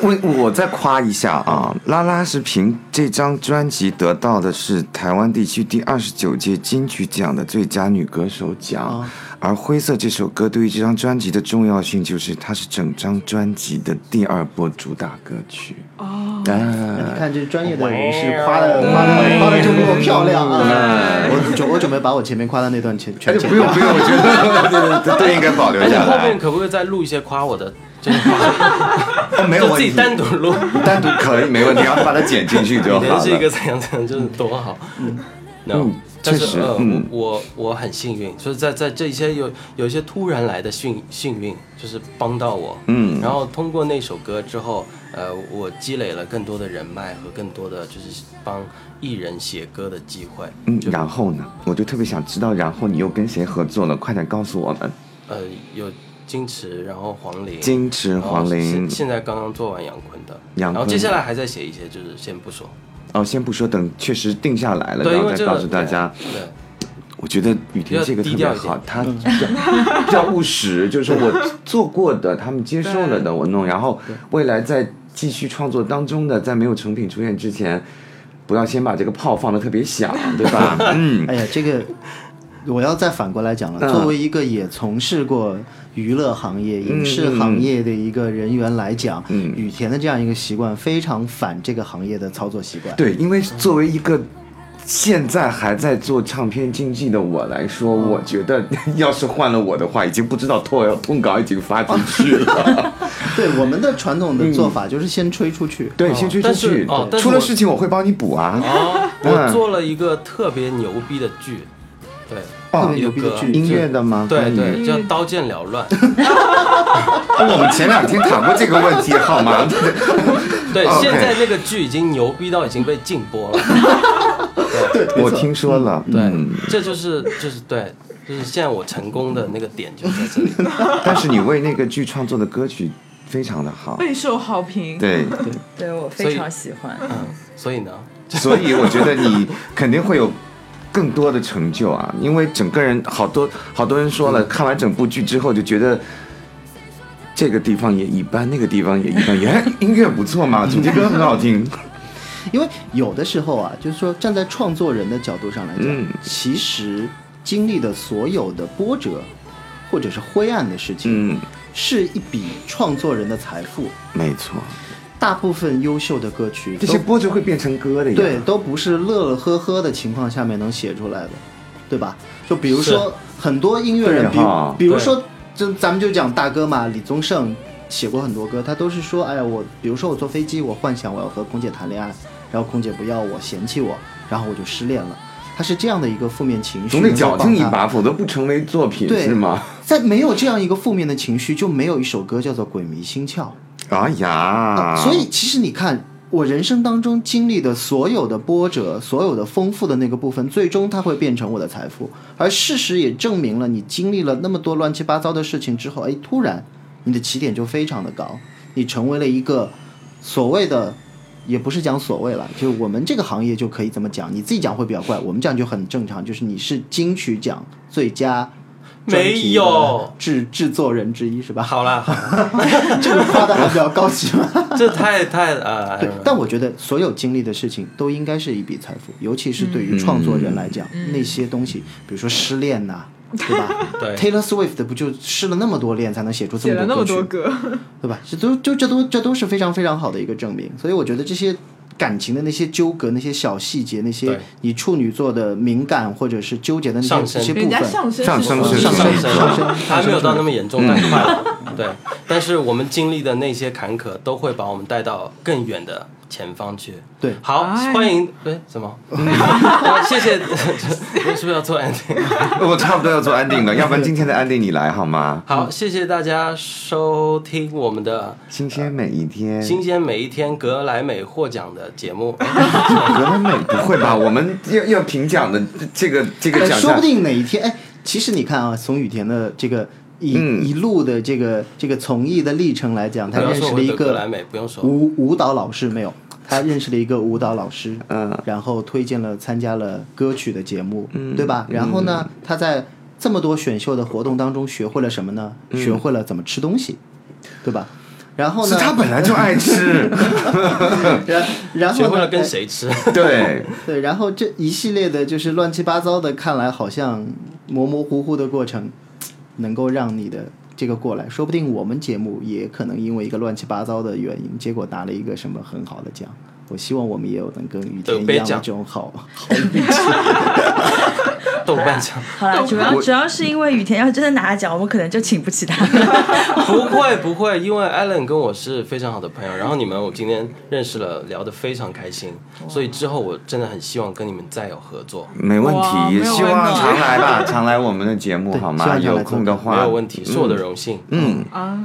我 我再夸一下啊，拉拉是凭这张专辑得到的是台湾地区第二十九届金曲奖的最佳女歌手奖。啊而《灰色》这首歌对于这张专辑的重要性，就是它是整张专辑的第二波主打歌曲。哦，你看这专业的人士夸的夸的夸的这么漂亮啊！我准我准备把我前面夸的那段全全剪掉。不用不用，我觉得 这这应该保留下来。后面可不可以再录一些夸我的这些话？哦，没有就自己问题，单独录。单独可以没问题，然后把它剪进去就好了。是一个怎样怎样，就是多好。嗯，嗯但是呃，嗯我我我很幸运，就是在在这些有有一些突然来的幸幸运，就是帮到我。嗯然后通过那首歌之后，呃，我积累了更多的人脉和更多的就是帮艺人写歌的机会。嗯，然后呢？我就特别想知道，然后你又跟谁合作了？快点告诉我们。呃有金池，然后黄龄，金池、黄龄现，现在刚刚做完杨坤的，然后接下来还在写一些，就是先不说。哦，先不说，等确实定下来了，然后再告诉大家。对，我觉得雨婷这个特别好他比较比较务实，就是我做过的，他们接受了的，我弄，然后未来在继续创作当中的，在没有成品出现之前，不要先把这个炮放的特别响，对吧？嗯，哎呀，这个我要再反过来讲了。嗯作为一个也从事过娱乐行业、影视行业的一个人员来讲，嗯羽田的这样一个习惯非常反这个行业的操作习惯。对，因为作为一个。现在还在做唱片经纪的我来说，我觉得要是换了我的话，已经不知道通通稿已经发出去了。对，我们的传统的做法就是先吹出去。对，先吹出去出了事情我会帮你补啊。我做了一个特别牛逼的剧，对，哦特别牛逼的一个剧，音乐的吗？对对，叫《刀剑缭乱》。我们前两天谈过这个问题，好吗？对，现在那个剧已经牛逼到已经被禁播了。对我听说了，对嗯，这就是就是对，就是现在我成功的那个点就在这里。但是你为那个剧创作的歌曲非常的好，备受好评。对，对我非常喜欢。嗯，所以呢，所以我觉得你肯定会有更多的成就啊，因为整个人好多好多人说了，看完整部剧之后就觉得。这个地方也一般，那个地方也一般，也音乐不错嘛，主题歌很好听。因为有的时候啊，就是说站在创作人的角度上来讲，嗯其实经历的所有的波折或者是灰暗的事情，嗯，是一笔创作人的财富。没错，大部分优秀的歌曲这些波折会变成歌的呀。对，都不是乐乐呵呵的情况下面能写出来的，对吧？就比如说很多音乐人，比比如说，就咱们就讲大哥嘛，李宗盛写过很多歌，他都是说，哎呀，我比如说我坐飞机，我幻想我要和空姐谈恋爱，然后空姐不要我，嫌弃我，然后我就失恋了。他是这样的一个负面情绪，总得矫情一。把，否则不成为作品对是吗？在没有这样一个负面的情绪，就没有一首歌叫做《鬼迷心窍》。哎呀，所以其实你看，我人生当中经历的所有的波折，所有的丰富的那个部分，最终它会变成我的财富。而事实也证明了，你经历了那么多乱七八糟的事情之后，哎，突然你的起点就非常的高，你成为了一个所谓的。也不是讲所谓了，就我们这个行业就可以这么讲，你自己讲会比较怪，我们讲就很正常，就是你是金曲奖最佳没有制制作人之一是吧？好啦，这个夸的还比较高级嘛？这太太呃，对，但我觉得所有经历的事情都应该是一笔财富，尤其是对于创作人来讲，那些东西，比如说失恋呐、对吧 对？Taylor Swift 不就失了那么多恋才能写出这写了那么么多歌曲，多歌，对吧？这都就这都这都是非常非常好的一个证明。所以我觉得这些感情的那些纠葛、那些小细节、那些你处女座的敏感或者是纠结的那些部分，上升。上升是上上升升。上升。还没有到那么严重，但快了。对，但是我们经历的那些坎坷，都会把我们带到更远的前方去。对好，哎欢迎，对，什么？好 谢谢，我 是不是要做 ending？我差不多要做安定了，要不然今天的安定你来好吗？好，谢谢大家收听我们的新鲜每一天，新鲜每一天格莱美获奖的节目。格莱美不会吧？我们要要评奖的这个这个哎，奖项说不，定哪一天，哎，其实你看啊，从雨田的这个一、嗯一路的这个这个从艺的历程来讲，他认识了一个。舞舞蹈老师没有？他认识了一个舞蹈老师，嗯然后推荐了参加了歌曲的节目，嗯对吧？然后呢，他在这么多选秀的活动当中学会了什么呢？学会了怎么吃东西，对吧？然后是呢，他本来就爱吃，然然后呢学会了跟哎谁吃。对，对，然后这一系列的就是乱七八糟的，看来好像模模糊糊的过程，能够让你的这个过来，说不定我们节目也可能因为一个乱七八糟的原因，结果拿了一个什么很好的奖。我希望我们也有能跟雨天一样的这种好好运气。豆瓣奖好啦，主要主要是因为雨田要真的拿了奖，我们可能就请不起他。不会不会，因为 Allen 跟我是非常好的朋友，然后你们我今天认识了，聊得非常开心，所以之后我真的很希望跟你们再有合作。没问题，希望常来吧，常来我们的节目好吗？有空的话没有问题，是我的荣幸。嗯，啊，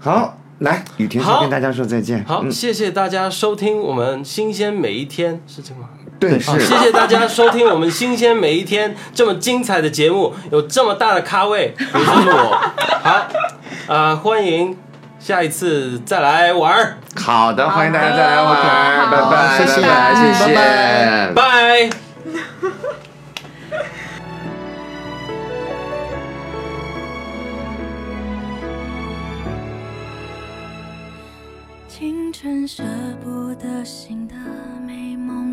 好，来，雨田跟大家说再见。好，嗯谢谢大家收听我们新鲜每一天，是这样吗？对，谢谢大家收听我们新鲜每一天这么精彩的节目，有这么大的咖位，也就是我。好，啊、欢迎下一次再来玩儿，好的，欢迎大家再来玩儿，拜好拜，谢谢拜拜，嗯谢。谢，拜拜。清晨舍不得醒的美梦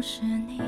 是你。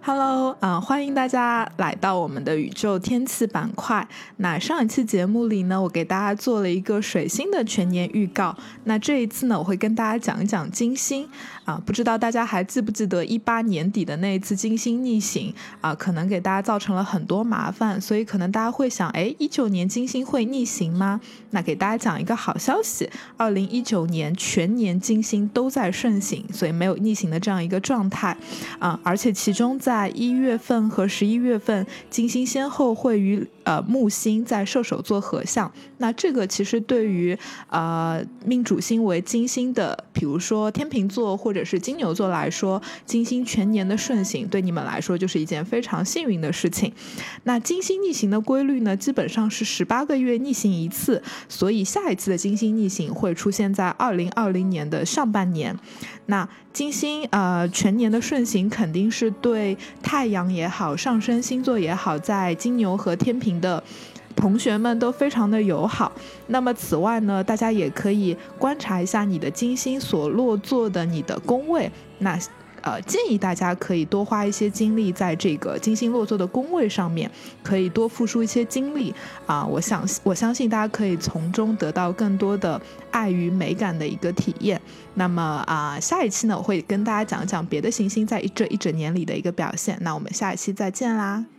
Hello，啊、欢迎大家来到我们的宇宙天气板块。那上一期节目里呢，我给大家做了一个水星的全年预告。那这一次呢，我会跟大家讲一讲金星啊、不知道大家还记不记得一八年底的那一次金星逆行啊、可能给大家造成了很多麻烦，所以可能大家会想，哎，一九年金星会逆行吗？那给大家讲一个好消息，二零一九年全年金星都在顺行，所以没有逆行的这样一个状态。啊、而且其中在一月份和十一月份，金星先后会与呃木星在射手座合相。那这个其实对于呃命主星为金星的，比如说天秤座或者是金牛座来说，金星全年的顺行对你们来说就是一件非常幸运的事情。那金星逆行的规律呢，基本上是十八个月逆行一次，所以下一次的金星逆行会出现在二零二零年的上半年。那金星呃全年的顺行肯定是对太阳也好，上升星座也好，在金牛和天平的同学们都非常的友好。那么此外呢，大家也可以观察一下你的金星所落座的你的宫位。那呃，建议大家可以多花一些精力在这个金星落座的宫位上面，可以多付出一些精力啊、我想我相信大家可以从中得到更多的爱与美感的一个体验。那么啊、下一期呢，我会跟大家讲讲别的行星在这一整年里的一个表现。那我们下一期再见啦！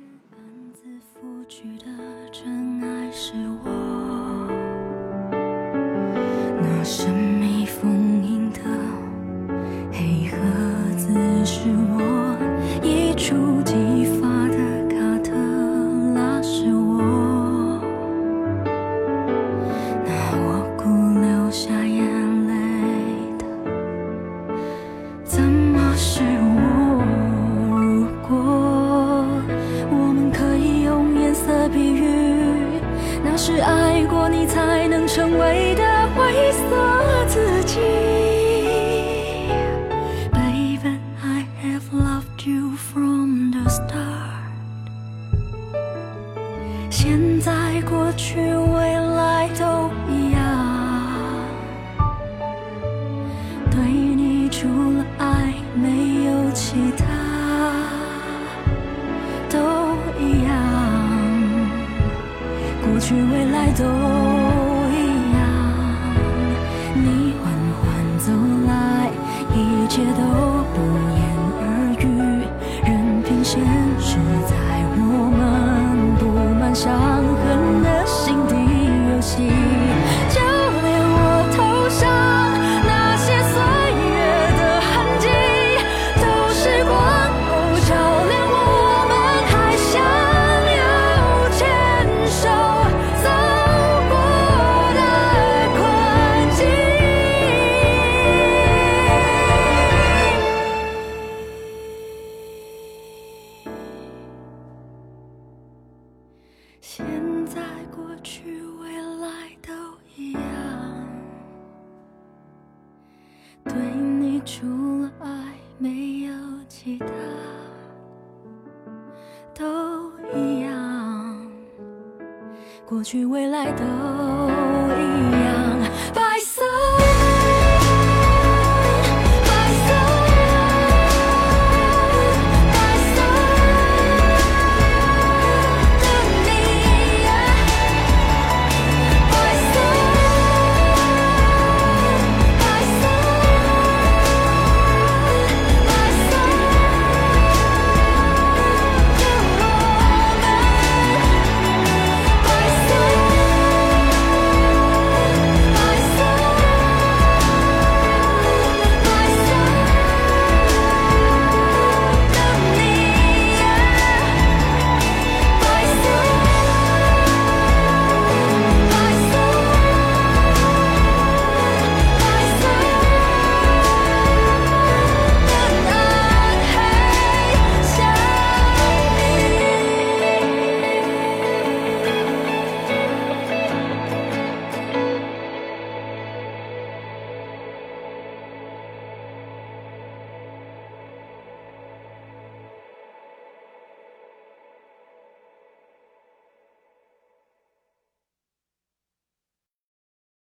神秘封印的黑盒子是我，去未来的。